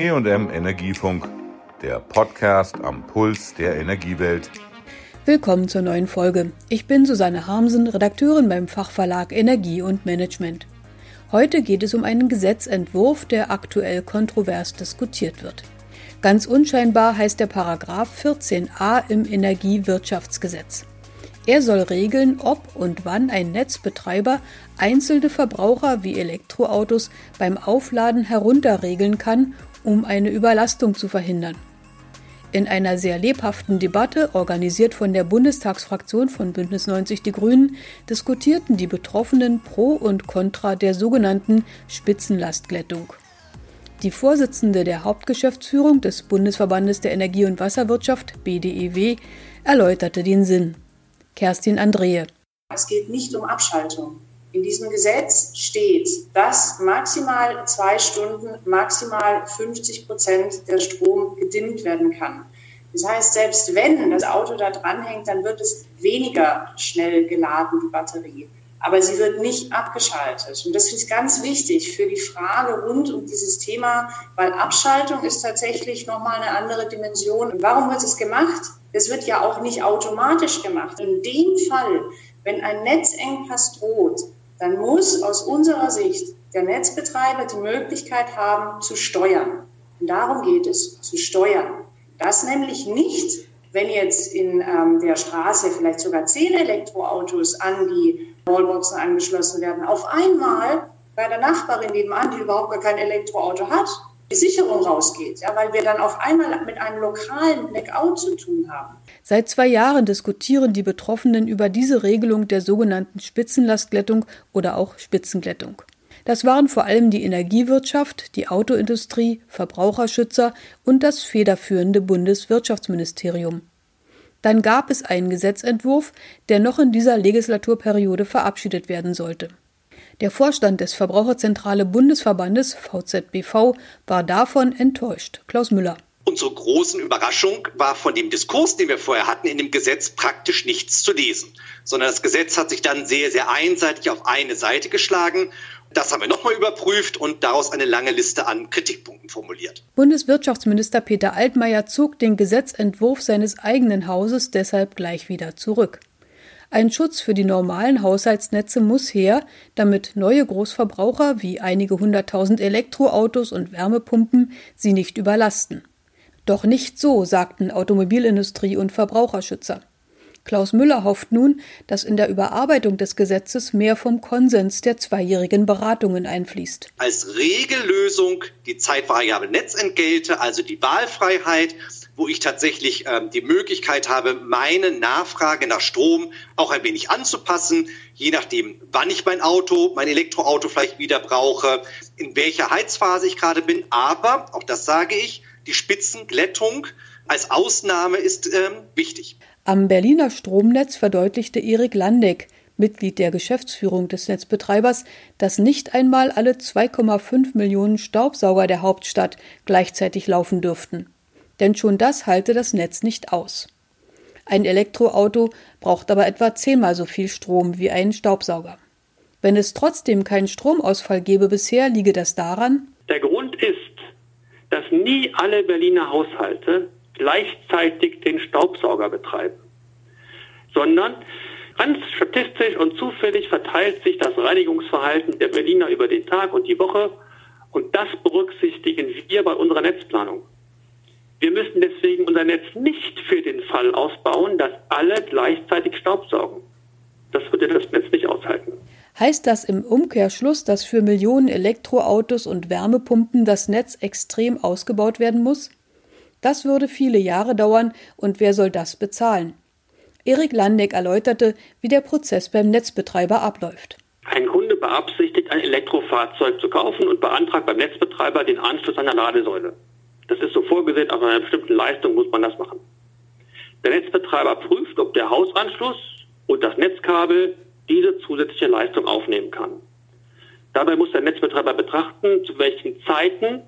EM Energiefunk, der Podcast am Puls der Energiewelt. Willkommen zur neuen Folge. Ich bin Susanne Harmsen, Redakteurin beim Fachverlag Energie und Management. Heute geht es um einen Gesetzentwurf, der aktuell kontrovers diskutiert wird. Ganz unscheinbar heißt der Paragraph 14a im Energiewirtschaftsgesetz. Er soll regeln, ob und wann ein Netzbetreiber einzelne Verbraucher wie Elektroautos beim Aufladen herunterregeln kann, um eine Überlastung zu verhindern. In einer sehr lebhaften Debatte, organisiert von der Bundestagsfraktion von Bündnis 90 Die Grünen, diskutierten die Betroffenen pro und contra der sogenannten Spitzenlastglättung. Die Vorsitzende der Hauptgeschäftsführung des Bundesverbandes der Energie- und Wasserwirtschaft BDEW erläuterte den Sinn. Kerstin Andrehe. Es geht nicht um Abschaltung. In diesem Gesetz steht, dass maximal zwei Stunden, maximal 50 Prozent der Strom gedimmt werden kann. Das heißt, selbst wenn das Auto da dranhängt, dann wird es weniger schnell geladen, die Batterie. Aber sie wird nicht abgeschaltet. Und das ist ganz wichtig für die Frage rund um dieses Thema, weil Abschaltung ist tatsächlich nochmal eine andere Dimension. Warum wird es gemacht? Das wird ja auch nicht automatisch gemacht. In dem Fall, wenn ein Netzengpass droht, dann muss aus unserer Sicht der Netzbetreiber die Möglichkeit haben, zu steuern. Und darum geht es, zu steuern. Das nämlich nicht, wenn jetzt in ähm, der Straße vielleicht sogar zehn Elektroautos an die Wallboxen angeschlossen werden, auf einmal bei der Nachbarin nebenan, die überhaupt gar kein Elektroauto hat, die Sicherung rausgeht, ja, weil wir dann auf einmal mit einem lokalen Blackout zu tun haben. Seit zwei Jahren diskutieren die Betroffenen über diese Regelung der sogenannten Spitzenlastglättung oder auch Spitzenglättung. Das waren vor allem die Energiewirtschaft, die Autoindustrie, Verbraucherschützer und das federführende Bundeswirtschaftsministerium. Dann gab es einen Gesetzentwurf, der noch in dieser Legislaturperiode verabschiedet werden sollte. Der Vorstand des Verbraucherzentrale Bundesverbandes VZBV war davon enttäuscht. Klaus Müller. Unsere großen Überraschung war von dem Diskurs, den wir vorher hatten, in dem Gesetz praktisch nichts zu lesen, sondern das Gesetz hat sich dann sehr, sehr einseitig auf eine Seite geschlagen. Das haben wir nochmal überprüft und daraus eine lange Liste an Kritikpunkten formuliert. Bundeswirtschaftsminister Peter Altmaier zog den Gesetzentwurf seines eigenen Hauses deshalb gleich wieder zurück. Ein Schutz für die normalen Haushaltsnetze muss her, damit neue Großverbraucher wie einige hunderttausend Elektroautos und Wärmepumpen sie nicht überlasten. Doch nicht so, sagten Automobilindustrie und Verbraucherschützer. Klaus Müller hofft nun, dass in der Überarbeitung des Gesetzes mehr vom Konsens der zweijährigen Beratungen einfließt. Als Regellösung die zeitvariable Netzentgelte, also die Wahlfreiheit, wo ich tatsächlich ähm, die Möglichkeit habe, meine Nachfrage nach Strom auch ein wenig anzupassen, je nachdem, wann ich mein Auto, mein Elektroauto vielleicht wieder brauche, in welcher Heizphase ich gerade bin. Aber, auch das sage ich, die Spitzenglättung als Ausnahme ist ähm, wichtig. Am Berliner Stromnetz verdeutlichte Erik Landeck, Mitglied der Geschäftsführung des Netzbetreibers, dass nicht einmal alle 2,5 Millionen Staubsauger der Hauptstadt gleichzeitig laufen dürften. Denn schon das halte das Netz nicht aus. Ein Elektroauto braucht aber etwa zehnmal so viel Strom wie ein Staubsauger. Wenn es trotzdem keinen Stromausfall gebe bisher, liege das daran? Der Grund ist, dass nie alle Berliner Haushalte gleichzeitig den Staubsauger betreiben, sondern ganz statistisch und zufällig verteilt sich das Reinigungsverhalten der Berliner über den Tag und die Woche und das berücksichtigen wir bei unserer Netzplanung. Wir müssen deswegen unser Netz nicht für den Fall ausbauen, dass alle gleichzeitig Staubsaugen. Das würde das Netz nicht aushalten. Heißt das im Umkehrschluss, dass für Millionen Elektroautos und Wärmepumpen das Netz extrem ausgebaut werden muss? Das würde viele Jahre dauern und wer soll das bezahlen? Erik Landeck erläuterte, wie der Prozess beim Netzbetreiber abläuft. Ein Kunde beabsichtigt, ein Elektrofahrzeug zu kaufen und beantragt beim Netzbetreiber den Anschluss einer Ladesäule. Das ist so vorgesehen, auf einer bestimmten Leistung muss man das machen. Der Netzbetreiber prüft, ob der Hausanschluss und das Netzkabel diese zusätzliche Leistung aufnehmen kann. Dabei muss der Netzbetreiber betrachten, zu welchen Zeiten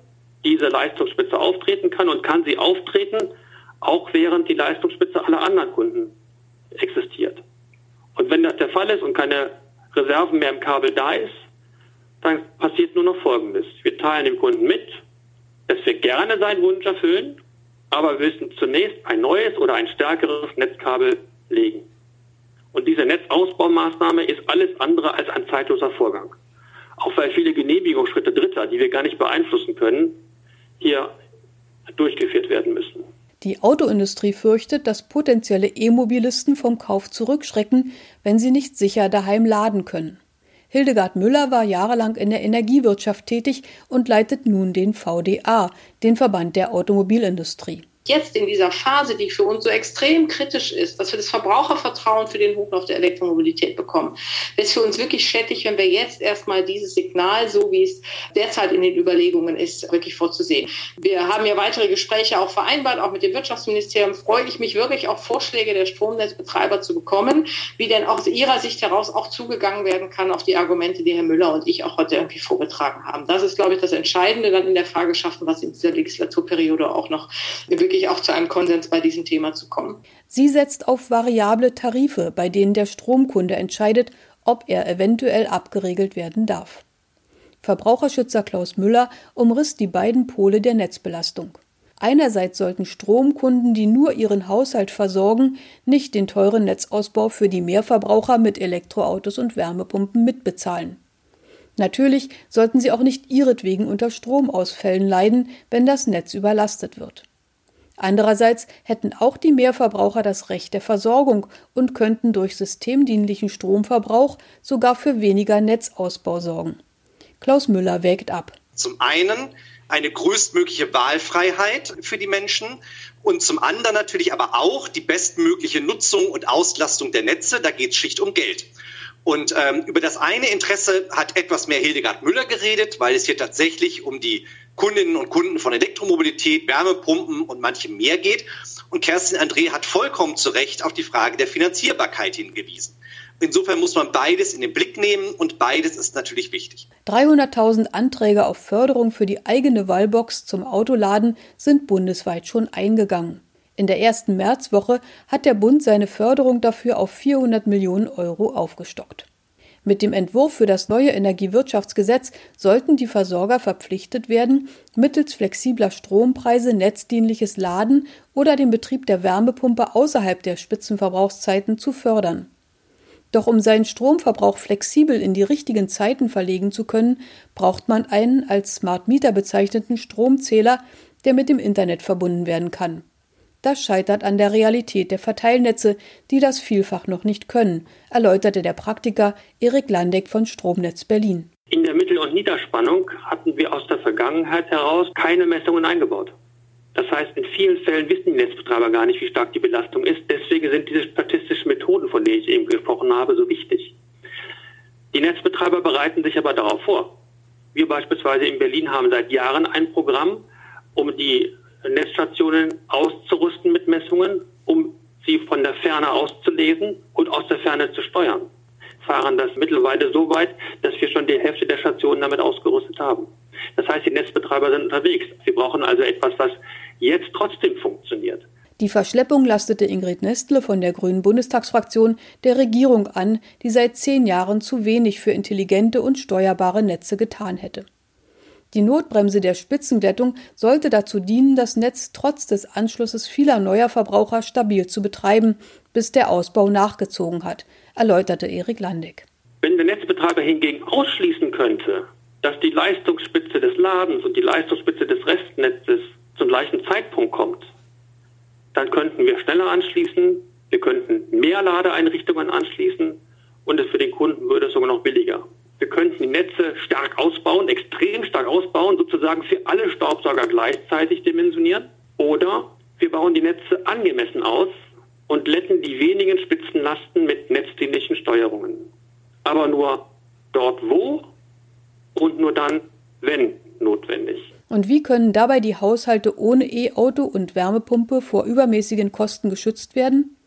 diese Leistungsspitze auftreten kann und kann sie auftreten, auch während die Leistungsspitze aller anderen Kunden existiert. Und wenn das der Fall ist und keine Reserven mehr im Kabel da ist, dann passiert nur noch Folgendes. Wir teilen dem Kunden mit, dass wir gerne seinen Wunsch erfüllen, aber wir müssen zunächst ein neues oder ein stärkeres Netzkabel legen. Und diese Netzausbaumaßnahme ist alles andere als ein zeitloser Vorgang. Auch weil viele Genehmigungsschritte Dritter, die wir gar nicht beeinflussen können, hier durchgeführt werden müssen. Die Autoindustrie fürchtet, dass potenzielle E-Mobilisten vom Kauf zurückschrecken, wenn sie nicht sicher daheim laden können. Hildegard Müller war jahrelang in der Energiewirtschaft tätig und leitet nun den VDA, den Verband der Automobilindustrie jetzt in dieser Phase, die für uns so extrem kritisch ist, dass wir das Verbrauchervertrauen für den Hochlauf der Elektromobilität bekommen, es für uns wirklich schädlich, wenn wir jetzt erstmal dieses Signal, so wie es derzeit in den Überlegungen ist, wirklich vorzusehen. Wir haben ja weitere Gespräche auch vereinbart, auch mit dem Wirtschaftsministerium. Freue ich mich wirklich auch Vorschläge der Stromnetzbetreiber zu bekommen, wie denn aus ihrer Sicht heraus auch zugegangen werden kann auf die Argumente, die Herr Müller und ich auch heute irgendwie vorgetragen haben. Das ist, glaube ich, das Entscheidende dann in der Frage schaffen, was in dieser Legislaturperiode auch noch wirklich wirklich auch zu einem Konsens bei diesem Thema zu kommen. Sie setzt auf variable Tarife, bei denen der Stromkunde entscheidet, ob er eventuell abgeregelt werden darf. Verbraucherschützer Klaus Müller umriss die beiden Pole der Netzbelastung. Einerseits sollten Stromkunden, die nur ihren Haushalt versorgen, nicht den teuren Netzausbau für die Mehrverbraucher mit Elektroautos und Wärmepumpen mitbezahlen. Natürlich sollten sie auch nicht ihretwegen unter Stromausfällen leiden, wenn das Netz überlastet wird. Andererseits hätten auch die Mehrverbraucher das Recht der Versorgung und könnten durch systemdienlichen Stromverbrauch sogar für weniger Netzausbau sorgen. Klaus Müller wägt ab. Zum einen eine größtmögliche Wahlfreiheit für die Menschen und zum anderen natürlich aber auch die bestmögliche Nutzung und Auslastung der Netze. Da geht es schlicht um Geld. Und ähm, über das eine Interesse hat etwas mehr Hildegard Müller geredet, weil es hier tatsächlich um die Kundinnen und Kunden von Elektromobilität, Wärmepumpen und manchem mehr geht. Und Kerstin André hat vollkommen zu Recht auf die Frage der Finanzierbarkeit hingewiesen. Insofern muss man beides in den Blick nehmen und beides ist natürlich wichtig. 300.000 Anträge auf Förderung für die eigene Wallbox zum Autoladen sind bundesweit schon eingegangen. In der ersten Märzwoche hat der Bund seine Förderung dafür auf 400 Millionen Euro aufgestockt. Mit dem Entwurf für das neue Energiewirtschaftsgesetz sollten die Versorger verpflichtet werden, mittels flexibler Strompreise netzdienliches Laden oder den Betrieb der Wärmepumpe außerhalb der Spitzenverbrauchszeiten zu fördern. Doch um seinen Stromverbrauch flexibel in die richtigen Zeiten verlegen zu können, braucht man einen als Smart Meter bezeichneten Stromzähler, der mit dem Internet verbunden werden kann. Das scheitert an der Realität der Verteilnetze, die das vielfach noch nicht können, erläuterte der Praktiker Erik Landeck von Stromnetz Berlin. In der Mittel- und Niederspannung hatten wir aus der Vergangenheit heraus keine Messungen eingebaut. Das heißt, in vielen Fällen wissen die Netzbetreiber gar nicht, wie stark die Belastung ist. Deswegen sind diese statistischen Methoden, von denen ich eben gesprochen habe, so wichtig. Die Netzbetreiber bereiten sich aber darauf vor. Wir beispielsweise in Berlin haben seit Jahren ein Programm, um die Netzstationen auszurüsten mit Messungen, um sie von der Ferne auszulesen und aus der Ferne zu steuern. Fahren das mittlerweile so weit, dass wir schon die Hälfte der Stationen damit ausgerüstet haben. Das heißt, die Netzbetreiber sind unterwegs. Sie brauchen also etwas, was jetzt trotzdem funktioniert. Die Verschleppung lastete Ingrid Nestle von der Grünen Bundestagsfraktion der Regierung an, die seit zehn Jahren zu wenig für intelligente und steuerbare Netze getan hätte. Die Notbremse der Spitzenglättung sollte dazu dienen, das Netz trotz des Anschlusses vieler neuer Verbraucher stabil zu betreiben, bis der Ausbau nachgezogen hat, erläuterte Erik Landeck. Wenn der Netzbetreiber hingegen ausschließen könnte, dass die Leistungsspitze des Ladens und die Leistungsspitze des Restnetzes zum gleichen Zeitpunkt kommt, dann könnten wir schneller anschließen, wir könnten mehr Ladeeinrichtungen anschließen und es für den Kunden würde sogar noch billiger. Wir könnten die Netze stark ausbauen, extrem stark ausbauen, sozusagen für alle Staubsauger gleichzeitig dimensionieren. Oder wir bauen die Netze angemessen aus und letten die wenigen Spitzenlasten mit netzdienlichen Steuerungen. Aber nur dort wo und nur dann, wenn notwendig. Und wie können dabei die Haushalte ohne E-Auto und Wärmepumpe vor übermäßigen Kosten geschützt werden?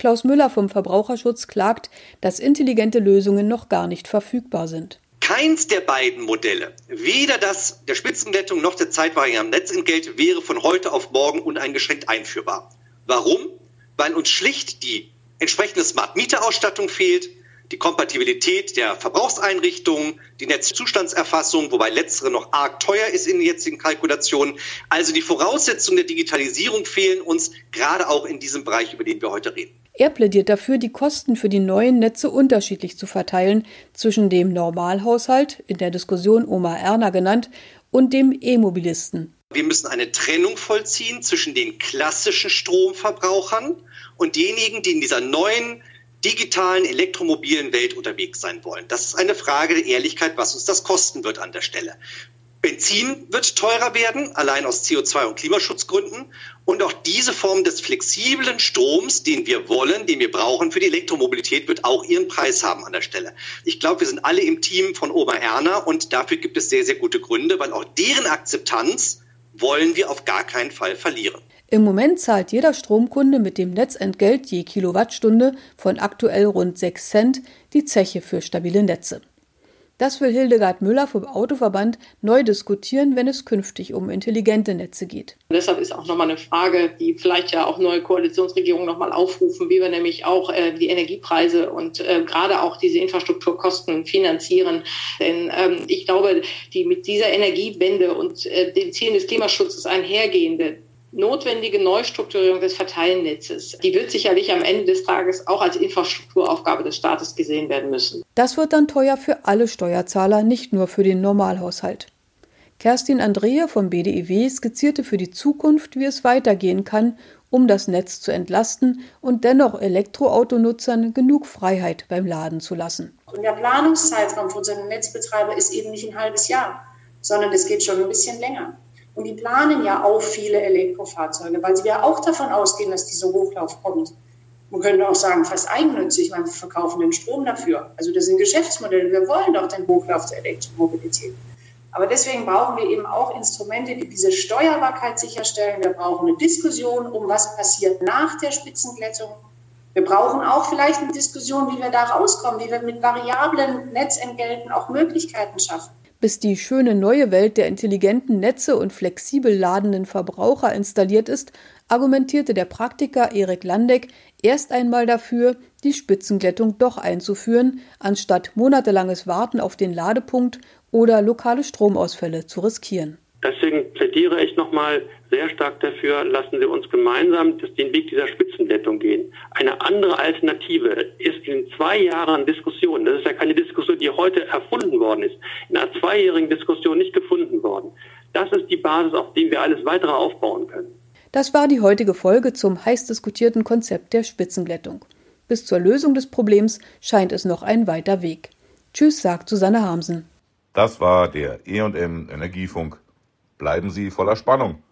Klaus Müller vom Verbraucherschutz klagt, dass intelligente Lösungen noch gar nicht verfügbar sind. Keins der beiden Modelle, weder das der Spitzenglättung noch der zeitweilige Netzentgelt, wäre von heute auf morgen uneingeschränkt einführbar. Warum? Weil uns schlicht die entsprechende Smart Meter Ausstattung fehlt, die Kompatibilität der Verbrauchseinrichtungen, die Netzzustandserfassung, wobei letztere noch arg teuer ist in den jetzigen Kalkulationen. Also die Voraussetzungen der Digitalisierung fehlen uns gerade auch in diesem Bereich, über den wir heute reden. Er plädiert dafür, die Kosten für die neuen Netze unterschiedlich zu verteilen zwischen dem Normalhaushalt, in der Diskussion Oma Erna genannt, und dem E-Mobilisten. Wir müssen eine Trennung vollziehen zwischen den klassischen Stromverbrauchern und denjenigen, die in dieser neuen digitalen elektromobilen Welt unterwegs sein wollen. Das ist eine Frage der Ehrlichkeit, was uns das kosten wird an der Stelle. Benzin wird teurer werden, allein aus CO2- und Klimaschutzgründen. Und auch diese Form des flexiblen Stroms, den wir wollen, den wir brauchen für die Elektromobilität, wird auch ihren Preis haben an der Stelle. Ich glaube, wir sind alle im Team von Oma Erna und dafür gibt es sehr, sehr gute Gründe, weil auch deren Akzeptanz wollen wir auf gar keinen Fall verlieren. Im Moment zahlt jeder Stromkunde mit dem Netzentgelt je Kilowattstunde von aktuell rund 6 Cent die Zeche für stabile Netze. Das will Hildegard Müller vom Autoverband neu diskutieren, wenn es künftig um intelligente Netze geht. Und deshalb ist auch nochmal eine Frage, die vielleicht ja auch neue Koalitionsregierungen nochmal aufrufen, wie wir nämlich auch äh, die Energiepreise und äh, gerade auch diese Infrastrukturkosten finanzieren. Denn ähm, ich glaube, die mit dieser Energiewende und äh, den Zielen des Klimaschutzes einhergehende notwendige Neustrukturierung des Verteilnetzes, die wird sicherlich am Ende des Tages auch als Infrastrukturaufgabe des Staates gesehen werden müssen. Das wird dann teuer für alle Steuerzahler, nicht nur für den Normalhaushalt. Kerstin Andrea vom BDIW skizzierte für die Zukunft, wie es weitergehen kann, um das Netz zu entlasten und dennoch Elektroautonutzern genug Freiheit beim Laden zu lassen. Und der Planungszeitraum für unseren Netzbetreiber ist eben nicht ein halbes Jahr, sondern es geht schon ein bisschen länger. Und die planen ja auch viele Elektrofahrzeuge, weil sie ja auch davon ausgehen, dass dieser Hochlauf kommt. Man könnte auch sagen, fast eigennützig, weil wir verkaufen den Strom dafür. Also das sind Geschäftsmodelle. Wir wollen doch den Hochlauf der Elektromobilität. Aber deswegen brauchen wir eben auch Instrumente, die diese Steuerbarkeit sicherstellen. Wir brauchen eine Diskussion um, was passiert nach der Spitzenglättung. Wir brauchen auch vielleicht eine Diskussion, wie wir da rauskommen, wie wir mit variablen Netzentgelten auch Möglichkeiten schaffen. Bis die schöne neue Welt der intelligenten Netze und flexibel ladenden Verbraucher installiert ist, argumentierte der Praktiker Erik Landeck erst einmal dafür, die Spitzenglättung doch einzuführen, anstatt monatelanges Warten auf den Ladepunkt oder lokale Stromausfälle zu riskieren. Deswegen plädiere ich nochmal sehr stark dafür, lassen Sie uns gemeinsam den Weg dieser Spitzenlettung gehen. Eine andere Alternative ist in zwei Jahren Diskussion, das ist ja keine Diskussion, die heute erfunden worden ist, in einer zweijährigen Diskussion nicht gefunden worden. Das ist die Basis, auf der wir alles weitere aufbauen können. Das war die heutige Folge zum heiß diskutierten Konzept der Spitzenglättung. Bis zur Lösung des Problems scheint es noch ein weiter Weg. Tschüss, sagt Susanne Harmsen. Das war der E&M Energiefunk. Bleiben Sie voller Spannung.